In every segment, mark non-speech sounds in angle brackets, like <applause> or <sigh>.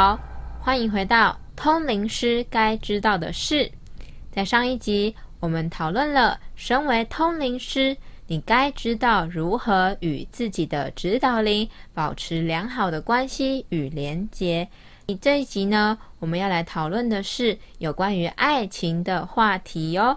好，欢迎回到通灵师该知道的事。在上一集，我们讨论了身为通灵师，你该知道如何与自己的指导灵保持良好的关系与连结。你这一集呢，我们要来讨论的是有关于爱情的话题哦。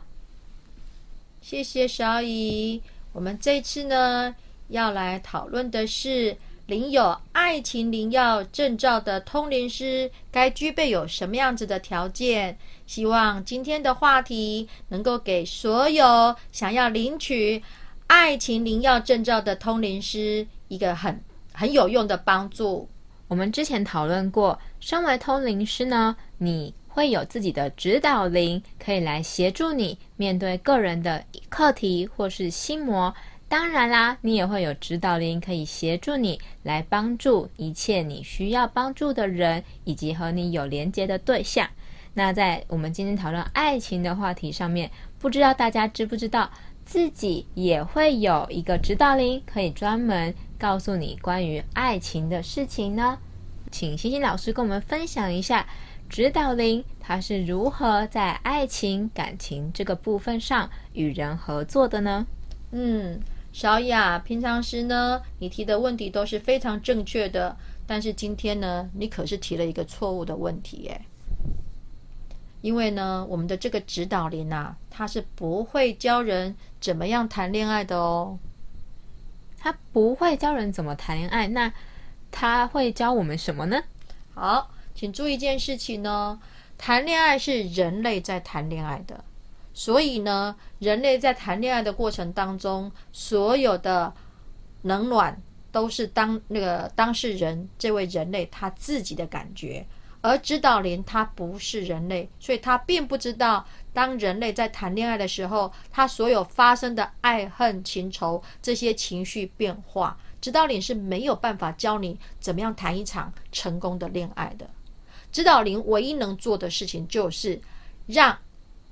谢谢小乙。我们这次呢，要来讨论的是。领有爱情灵药证照的通灵师该具备有什么样子的条件？希望今天的话题能够给所有想要领取爱情灵药证照的通灵师一个很很有用的帮助。我们之前讨论过，身为通灵师呢，你会有自己的指导灵，可以来协助你面对个人的课题或是心魔。当然啦，你也会有指导灵可以协助你来帮助一切你需要帮助的人，以及和你有连接的对象。那在我们今天讨论爱情的话题上面，不知道大家知不知道自己也会有一个指导灵，可以专门告诉你关于爱情的事情呢？请星星老师跟我们分享一下，指导灵它是如何在爱情感情这个部分上与人合作的呢？嗯。小雅，平常时呢，你提的问题都是非常正确的，但是今天呢，你可是提了一个错误的问题耶。因为呢，我们的这个指导灵啊，他是不会教人怎么样谈恋爱的哦。他不会教人怎么谈恋爱，那他会教我们什么呢？好，请注意一件事情呢，谈恋爱是人类在谈恋爱的。所以呢，人类在谈恋爱的过程当中，所有的冷暖都是当那个当事人这位人类他自己的感觉，而指导灵他不是人类，所以他并不知道当人类在谈恋爱的时候，他所有发生的爱恨情仇这些情绪变化，指导灵是没有办法教你怎么样谈一场成功的恋爱的。指导灵唯一能做的事情就是让。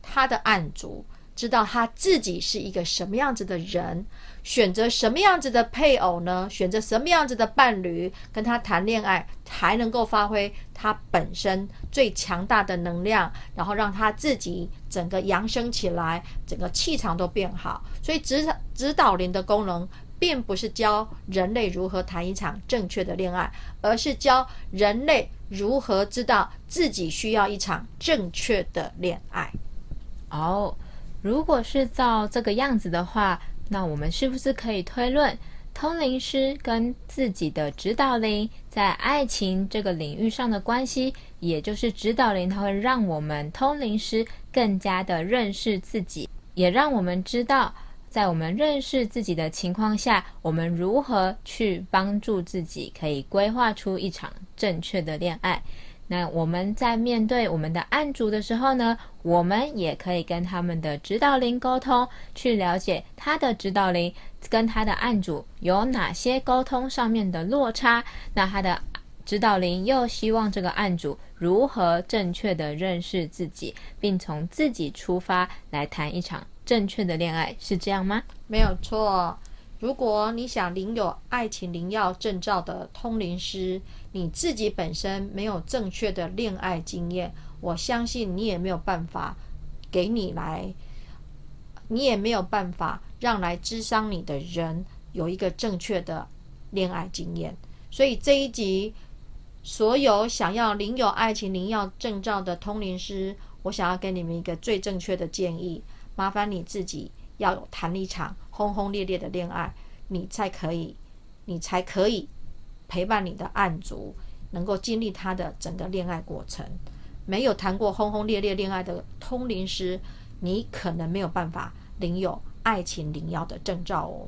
他的案主知道他自己是一个什么样子的人，选择什么样子的配偶呢？选择什么样子的伴侣跟他谈恋爱，才能够发挥他本身最强大的能量，然后让他自己整个扬升起来，整个气场都变好。所以指导指导灵的功能，并不是教人类如何谈一场正确的恋爱，而是教人类如何知道自己需要一场正确的恋爱。哦，如果是照这个样子的话，那我们是不是可以推论，通灵师跟自己的指导灵在爱情这个领域上的关系，也就是指导灵它会让我们通灵师更加的认识自己，也让我们知道，在我们认识自己的情况下，我们如何去帮助自己，可以规划出一场正确的恋爱。那我们在面对我们的案主的时候呢，我们也可以跟他们的指导灵沟通，去了解他的指导灵跟他的案主有哪些沟通上面的落差。那他的指导灵又希望这个案主如何正确的认识自己，并从自己出发来谈一场正确的恋爱，是这样吗？没有错。如果你想领有爱情灵药证照的通灵师，你自己本身没有正确的恋爱经验，我相信你也没有办法给你来，你也没有办法让来智商你的人有一个正确的恋爱经验。所以这一集，所有想要领有爱情灵药证照的通灵师，我想要给你们一个最正确的建议：麻烦你自己要谈一场。轰轰烈烈的恋爱，你才可以，你才可以陪伴你的案主，能够经历他的整个恋爱过程。没有谈过轰轰烈烈恋爱的通灵师，你可能没有办法领有爱情灵药的证照哦。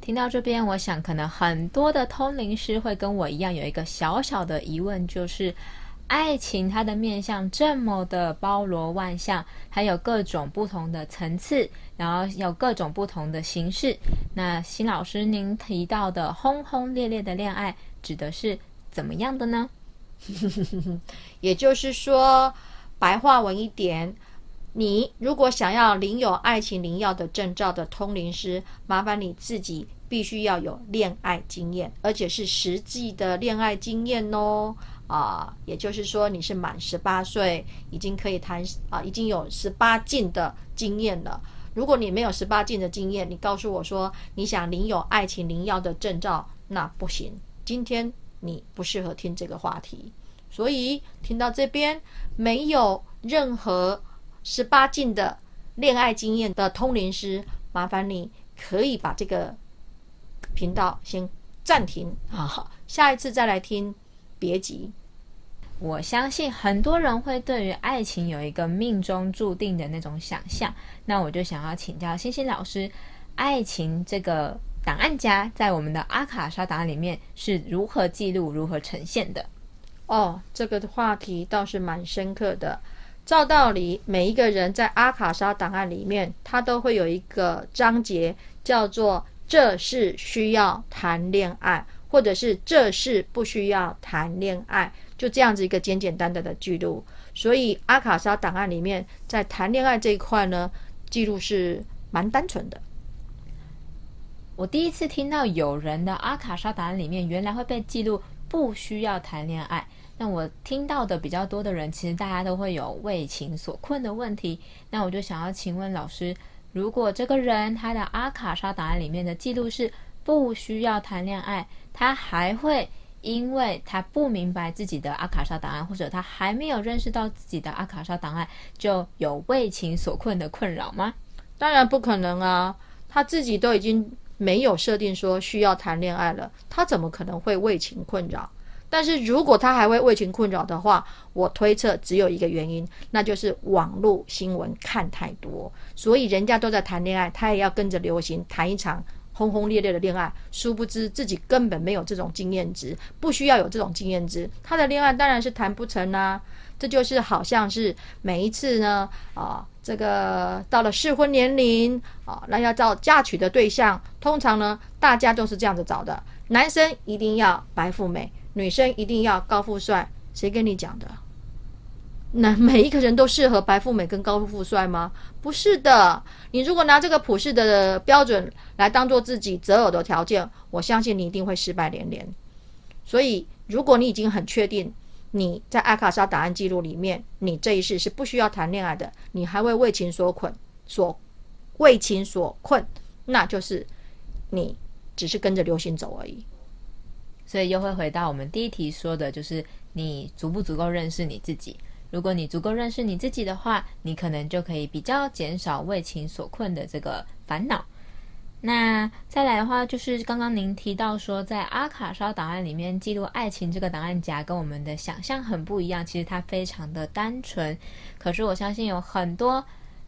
听到这边，我想可能很多的通灵师会跟我一样有一个小小的疑问，就是。爱情它的面相这么的包罗万象，还有各种不同的层次，然后有各种不同的形式。那新老师您提到的轰轰烈烈的恋爱，指的是怎么样的呢？<laughs> 也就是说，白话文一点，你如果想要领有爱情灵药的证照的通灵师，麻烦你自己必须要有恋爱经验，而且是实际的恋爱经验哦。啊，也就是说你是满十八岁，已经可以谈啊，已经有十八禁的经验了。如果你没有十八禁的经验，你告诉我说你想领有爱情灵药的证照，那不行。今天你不适合听这个话题。所以听到这边没有任何十八禁的恋爱经验的通灵师，麻烦你可以把这个频道先暂停啊，下一次再来听，别急。我相信很多人会对于爱情有一个命中注定的那种想象，那我就想要请教星星老师，爱情这个档案夹在我们的阿卡莎档案里面是如何记录、如何呈现的？哦，这个话题倒是蛮深刻的。照道理，每一个人在阿卡莎档案里面，他都会有一个章节叫做“这是需要谈恋爱”或者是“这是不需要谈恋爱”。就这样子一个简简单单的记录，所以阿卡莎档案里面在谈恋爱这一块呢，记录是蛮单纯的。我第一次听到有人的阿卡莎档案里面原来会被记录不需要谈恋爱。那我听到的比较多的人，其实大家都会有为情所困的问题。那我就想要请问老师，如果这个人他的阿卡莎档案里面的记录是不需要谈恋爱，他还会？因为他不明白自己的阿卡莎档案，或者他还没有认识到自己的阿卡莎档案，就有为情所困的困扰吗？当然不可能啊！他自己都已经没有设定说需要谈恋爱了，他怎么可能会为情困扰？但是如果他还会为情困扰的话，我推测只有一个原因，那就是网络新闻看太多，所以人家都在谈恋爱，他也要跟着流行谈一场。轰轰烈烈的恋爱，殊不知自己根本没有这种经验值，不需要有这种经验值，他的恋爱当然是谈不成啦。这就是好像是每一次呢，啊，这个到了适婚年龄啊，那要找嫁娶的对象，通常呢，大家都是这样子找的：男生一定要白富美，女生一定要高富帅。谁跟你讲的？那每一个人都适合白富美跟高富帅吗？不是的。你如果拿这个普世的标准来当做自己择偶的条件，我相信你一定会失败连连。所以，如果你已经很确定你在阿卡莎档案记录里面，你这一世是不需要谈恋爱的，你还会为情所困，所为情所困，那就是你只是跟着流行走而已。所以，又会回到我们第一题说的，就是你足不足够认识你自己。如果你足够认识你自己的话，你可能就可以比较减少为情所困的这个烦恼。那再来的话，就是刚刚您提到说，在阿卡莎档案里面记录爱情这个档案夹，跟我们的想象很不一样。其实它非常的单纯。可是我相信有很多，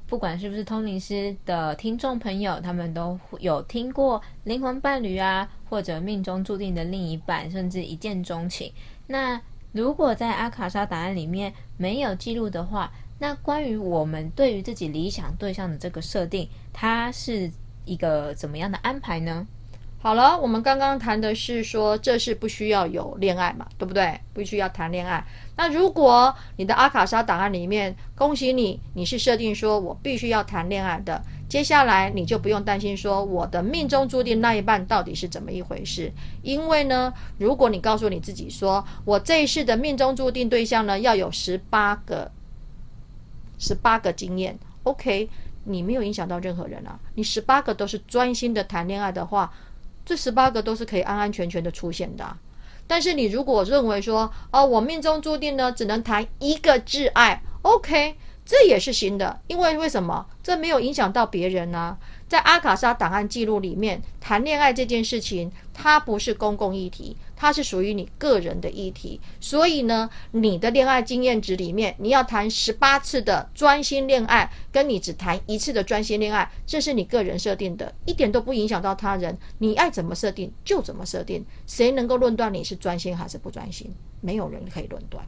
不管是不是通灵师的听众朋友，他们都有听过灵魂伴侣啊，或者命中注定的另一半，甚至一见钟情。那如果在阿卡莎档案里面没有记录的话，那关于我们对于自己理想对象的这个设定，它是一个怎么样的安排呢？好了，我们刚刚谈的是说，这是不需要有恋爱嘛，对不对？不需要谈恋爱。那如果你的阿卡莎档案里面，恭喜你，你是设定说我必须要谈恋爱的。接下来你就不用担心说我的命中注定那一半到底是怎么一回事，因为呢，如果你告诉你自己说我这一世的命中注定对象呢要有十八个，十八个经验，OK，你没有影响到任何人啊，你十八个都是专心的谈恋爱的话，这十八个都是可以安安全全的出现的。但是你如果认为说哦，我命中注定呢只能谈一个挚爱，OK。这也是行的，因为为什么？这没有影响到别人呢？在阿卡莎档案记录里面，谈恋爱这件事情，它不是公共议题，它是属于你个人的议题。所以呢，你的恋爱经验值里面，你要谈十八次的专心恋爱，跟你只谈一次的专心恋爱，这是你个人设定的，一点都不影响到他人。你爱怎么设定就怎么设定，谁能够论断你是专心还是不专心？没有人可以论断。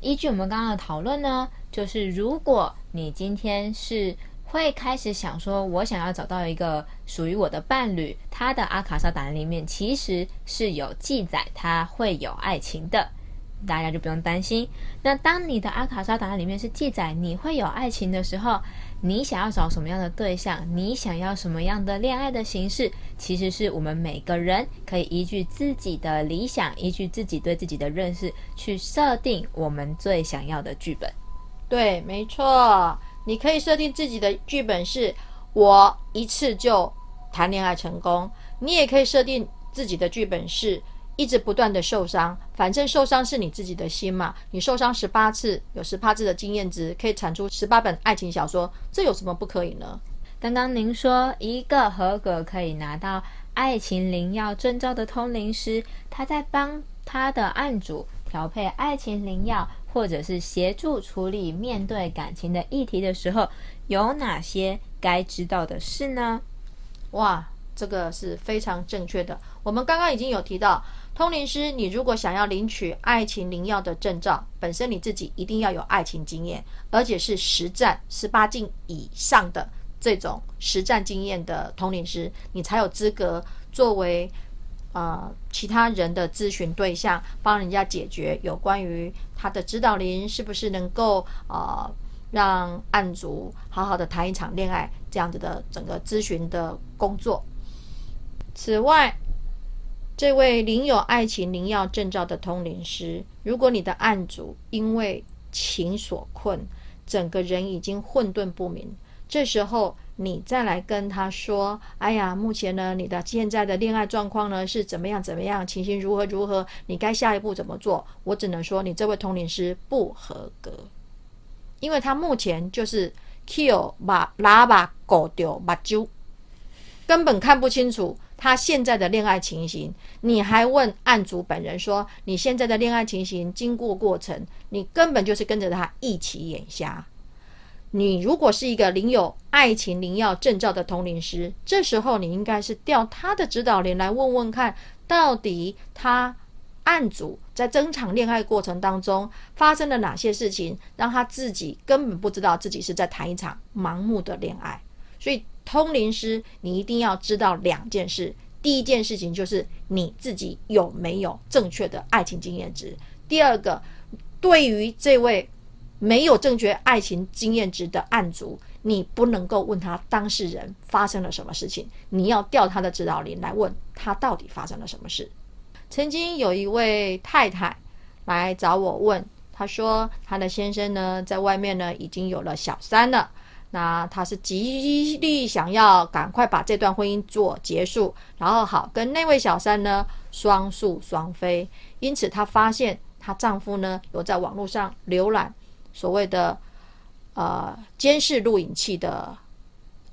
依据我们刚刚的讨论呢，就是如果你今天是会开始想说，我想要找到一个属于我的伴侣，他的阿卡莎档案里面其实是有记载他会有爱情的，大家就不用担心。那当你的阿卡莎档案里面是记载你会有爱情的时候，你想要找什么样的对象，你想要什么样的恋爱的形式，其实是我们每个人可以依据自己的理想，依据自己对自己的认识去设定我们最想要的剧本。对，没错，你可以设定自己的剧本是我一次就谈恋爱成功，你也可以设定自己的剧本是。一直不断的受伤，反正受伤是你自己的心嘛。你受伤十八次，有十八次的经验值，可以产出十八本爱情小说，这有什么不可以呢？刚刚您说一个合格可以拿到爱情灵药证照的通灵师，他在帮他的案主调配爱情灵药，或者是协助处理面对感情的议题的时候，有哪些该知道的事呢？哇，这个是非常正确的。我们刚刚已经有提到。通灵师，你如果想要领取爱情灵药的证照，本身你自己一定要有爱情经验，而且是实战十八禁以上的这种实战经验的通灵师，你才有资格作为呃其他人的咨询对象，帮人家解决有关于他的指导灵是不是能够呃让案主好好的谈一场恋爱这样子的整个咨询的工作。此外，这位领有爱情灵药证照的通灵师，如果你的案主因为情所困，整个人已经混沌不明，这时候你再来跟他说：“哎呀，目前呢，你的现在的恋爱状况呢是怎么样怎么样，情形如何如何，你该下一步怎么做？”我只能说，你这位通灵师不合格，因为他目前就是 kill 把喇叭狗丢把揪，根本看不清楚。他现在的恋爱情形，你还问案主本人说你现在的恋爱情形经过过程，你根本就是跟着他一起眼瞎。你如果是一个领有爱情灵药证照的通灵师，这时候你应该是调他的指导灵来问问看，到底他案主在争场恋爱过程当中发生了哪些事情，让他自己根本不知道自己是在谈一场盲目的恋爱，所以。通灵师，你一定要知道两件事。第一件事情就是你自己有没有正确的爱情经验值。第二个，对于这位没有正确爱情经验值的案主，你不能够问他当事人发生了什么事情，你要调他的指导灵来问他到底发生了什么事。曾经有一位太太来找我问，她说她的先生呢，在外面呢已经有了小三了。那她是极力想要赶快把这段婚姻做结束，然后好跟那位小三呢双宿双飞。因此，她发现她丈夫呢有在网络上浏览所谓的呃监视录影器的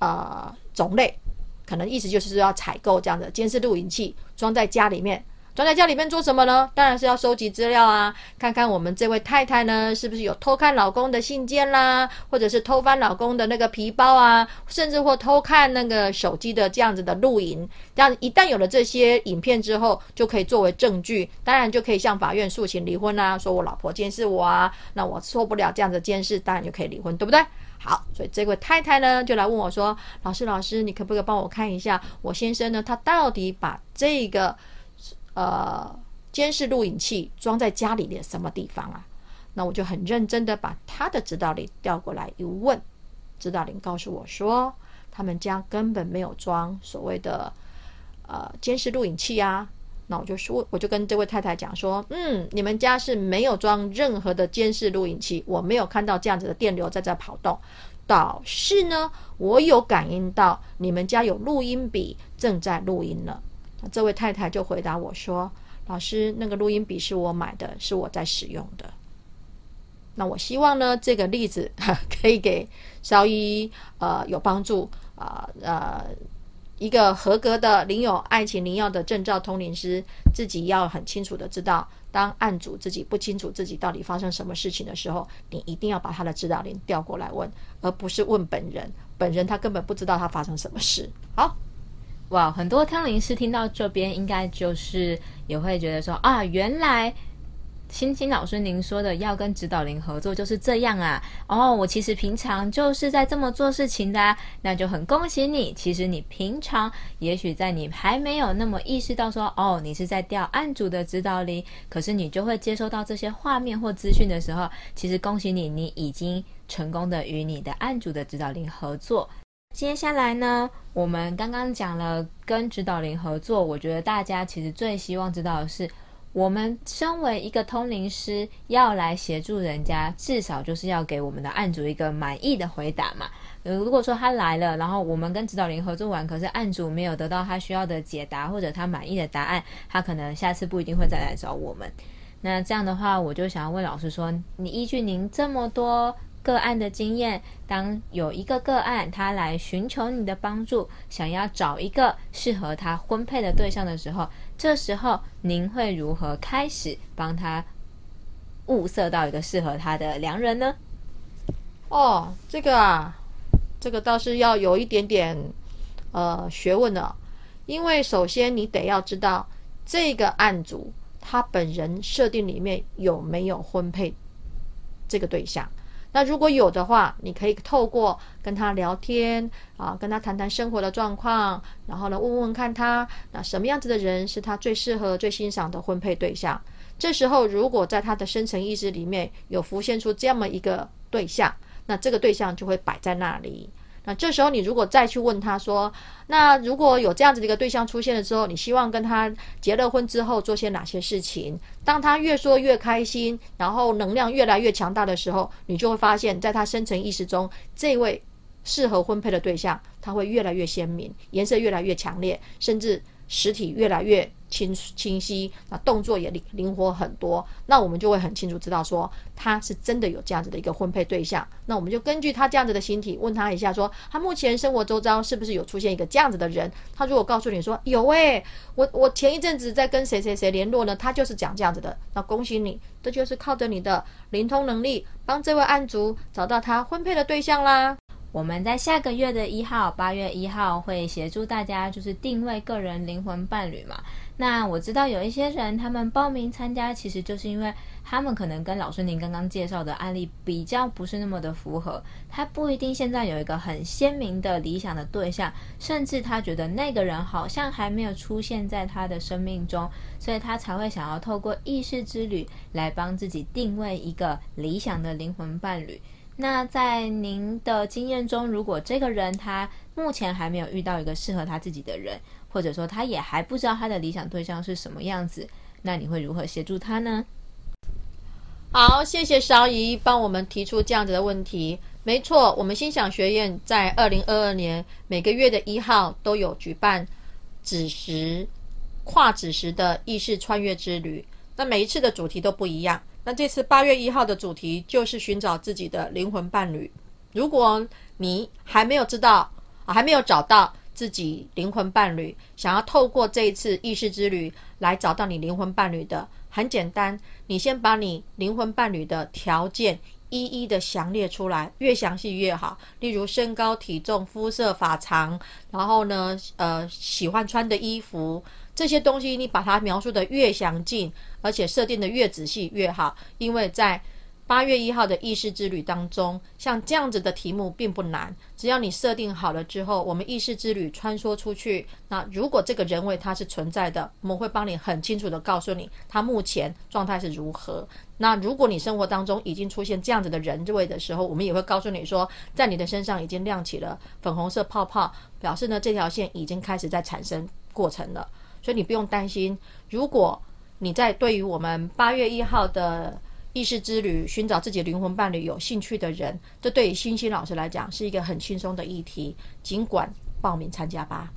呃种类，可能意思就是要采购这样的监视录影器装在家里面。装在家里面做什么呢？当然是要收集资料啊，看看我们这位太太呢，是不是有偷看老公的信件啦，或者是偷翻老公的那个皮包啊，甚至或偷看那个手机的这样子的录影。这样一旦有了这些影片之后，就可以作为证据，当然就可以向法院诉请离婚啊，说我老婆监视我啊，那我受不了这样的监视，当然就可以离婚，对不对？好，所以这位太太呢，就来问我说：“老师，老师，你可不可以帮我看一下，我先生呢，他到底把这个？”呃，监视录影器装在家里的什么地方啊？那我就很认真的把他的指导灵调过来一问，指导灵告诉我说，他们家根本没有装所谓的呃监视录影器啊。那我就说，我就跟这位太太讲说，嗯，你们家是没有装任何的监视录影器，我没有看到这样子的电流在这跑动。倒是呢，我有感应到你们家有录音笔正在录音了。这位太太就回答我说：“老师，那个录音笔是我买的，是我在使用的。那我希望呢，这个例子 <laughs> 可以给稍一呃有帮助啊呃一个合格的领有爱情灵药的证照通灵师，自己要很清楚的知道，当案主自己不清楚自己到底发生什么事情的时候，你一定要把他的指导灵调过来问，而不是问本人。本人他根本不知道他发生什么事。好。”哇，很多通灵师听到这边，应该就是也会觉得说啊，原来欣欣老师，您说的要跟指导灵合作就是这样啊？哦，我其实平常就是在这么做事情的，那就很恭喜你。其实你平常也许在你还没有那么意识到说，哦，你是在调案主的指导灵，可是你就会接收到这些画面或资讯的时候，其实恭喜你，你已经成功的与你的案主的指导灵合作。接下来呢，我们刚刚讲了跟指导灵合作，我觉得大家其实最希望知道的是。我们身为一个通灵师，要来协助人家，至少就是要给我们的案主一个满意的回答嘛。如果说他来了，然后我们跟指导灵合作完，可是案主没有得到他需要的解答或者他满意的答案，他可能下次不一定会再来找我们。那这样的话，我就想要问老师说，你依据您这么多。个案的经验，当有一个个案他来寻求你的帮助，想要找一个适合他婚配的对象的时候，这时候您会如何开始帮他物色到一个适合他的良人呢？哦，这个啊，这个倒是要有一点点呃学问的，因为首先你得要知道这个案主他本人设定里面有没有婚配这个对象。那如果有的话，你可以透过跟他聊天啊，跟他谈谈生活的状况，然后呢，问问看他那什么样子的人是他最适合、最欣赏的婚配对象。这时候，如果在他的深层意识里面有浮现出这么一个对象，那这个对象就会摆在那里。那这时候，你如果再去问他说：“那如果有这样子的一个对象出现的时候，你希望跟他结了婚之后做些哪些事情？”当他越说越开心，然后能量越来越强大的时候，你就会发现，在他深层意识中，这位适合婚配的对象，他会越来越鲜明，颜色越来越强烈，甚至实体越来越。清清晰，那动作也灵灵活很多，那我们就会很清楚知道说他是真的有这样子的一个婚配对象。那我们就根据他这样子的形体问他一下，说他目前生活周遭是不是有出现一个这样子的人？他如果告诉你说有诶，我我前一阵子在跟谁谁谁联络呢？他就是讲这样子的，那恭喜你，这就是靠着你的灵通能力，帮这位案主找到他婚配的对象啦。我们在下个月的一号，八月一号会协助大家，就是定位个人灵魂伴侣嘛。那我知道有一些人，他们报名参加，其实就是因为他们可能跟老师您刚刚介绍的案例比较不是那么的符合，他不一定现在有一个很鲜明的理想的对象，甚至他觉得那个人好像还没有出现在他的生命中，所以他才会想要透过意识之旅来帮自己定位一个理想的灵魂伴侣。那在您的经验中，如果这个人他目前还没有遇到一个适合他自己的人，或者说他也还不知道他的理想对象是什么样子，那你会如何协助他呢？好，谢谢邵姨帮我们提出这样子的问题。没错，我们心想学院在二零二二年每个月的一号都有举办子时跨子时的意识穿越之旅，那每一次的主题都不一样。那这次八月一号的主题就是寻找自己的灵魂伴侣。如果你还没有知道，还没有找到自己灵魂伴侣，想要透过这一次意识之旅来找到你灵魂伴侣的，很简单，你先把你灵魂伴侣的条件一一的详列出来，越详细越好。例如身高、体重、肤色、发长，然后呢，呃，喜欢穿的衣服。这些东西你把它描述的越详尽，而且设定的越仔细越好，因为在八月一号的意识之旅当中，像这样子的题目并不难，只要你设定好了之后，我们意识之旅穿梭出去，那如果这个人为它是存在的，我们会帮你很清楚的告诉你他目前状态是如何。那如果你生活当中已经出现这样子的人位的时候，我们也会告诉你说，在你的身上已经亮起了粉红色泡泡，表示呢这条线已经开始在产生过程了。所以你不用担心，如果你在对于我们八月一号的意识之旅寻找自己灵魂伴侣有兴趣的人，这对于欣欣老师来讲是一个很轻松的议题，尽管报名参加吧。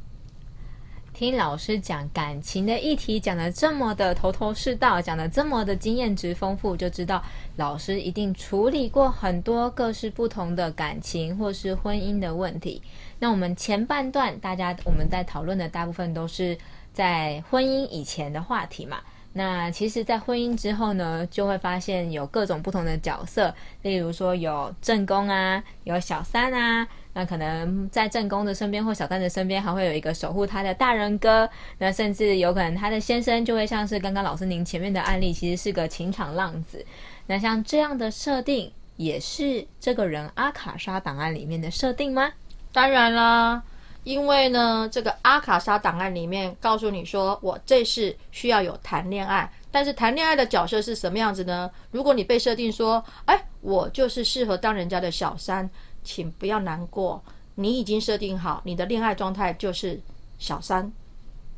听老师讲感情的议题，讲的这么的头头是道，讲的这么的经验值丰富，就知道老师一定处理过很多各式不同的感情或是婚姻的问题。那我们前半段大家我们在讨论的大部分都是。在婚姻以前的话题嘛，那其实，在婚姻之后呢，就会发现有各种不同的角色，例如说有正宫啊，有小三啊。那可能在正宫的身边或小三的身边，还会有一个守护他的大人哥。那甚至有可能他的先生就会像是刚刚老师您前面的案例，其实是个情场浪子。那像这样的设定，也是这个人阿卡莎档案里面的设定吗？当然啦。因为呢，这个阿卡莎档案里面告诉你说，我这是需要有谈恋爱，但是谈恋爱的角色是什么样子呢？如果你被设定说，哎，我就是适合当人家的小三，请不要难过，你已经设定好你的恋爱状态就是小三，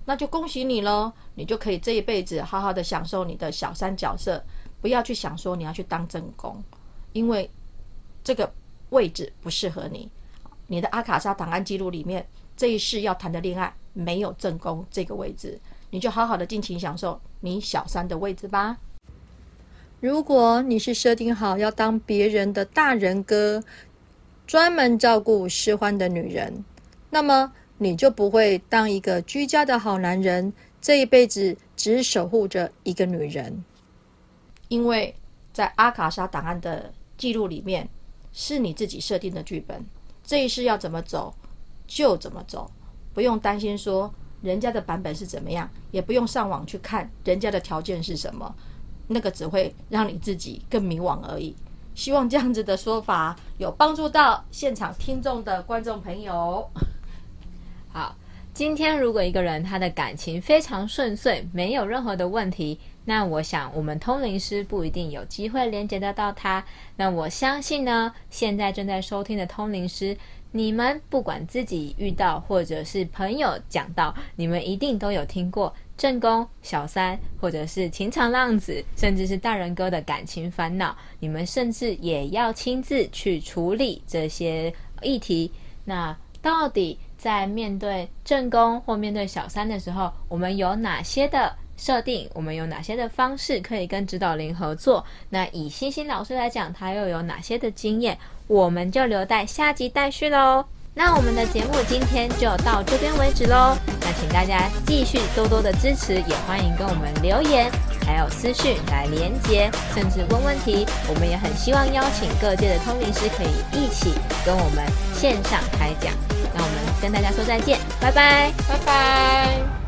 那就恭喜你喽，你就可以这一辈子好好的享受你的小三角色，不要去想说你要去当正宫，因为这个位置不适合你。你的阿卡莎档案记录里面，这一世要谈的恋爱没有正宫这个位置，你就好好的尽情享受你小三的位置吧。如果你是设定好要当别人的大人哥，专门照顾失欢的女人，那么你就不会当一个居家的好男人，这一辈子只守护着一个女人。因为在阿卡莎档案的记录里面，是你自己设定的剧本。这一世要怎么走，就怎么走，不用担心说人家的版本是怎么样，也不用上网去看人家的条件是什么，那个只会让你自己更迷惘而已。希望这样子的说法有帮助到现场听众的观众朋友。好，今天如果一个人他的感情非常顺遂，没有任何的问题。那我想，我们通灵师不一定有机会连接得到他。那我相信呢，现在正在收听的通灵师，你们不管自己遇到，或者是朋友讲到，你们一定都有听过正宫、小三，或者是情场浪子，甚至是大人哥的感情烦恼。你们甚至也要亲自去处理这些议题。那到底在面对正宫或面对小三的时候，我们有哪些的？设定我们有哪些的方式可以跟指导灵合作？那以星星老师来讲，他又有哪些的经验？我们就留待下集待续喽。那我们的节目今天就到这边为止喽。那请大家继续多多的支持，也欢迎跟我们留言，还有私讯来连接，甚至问问题。我们也很希望邀请各界的通灵师可以一起跟我们线上开讲。那我们跟大家说再见，拜拜，拜拜。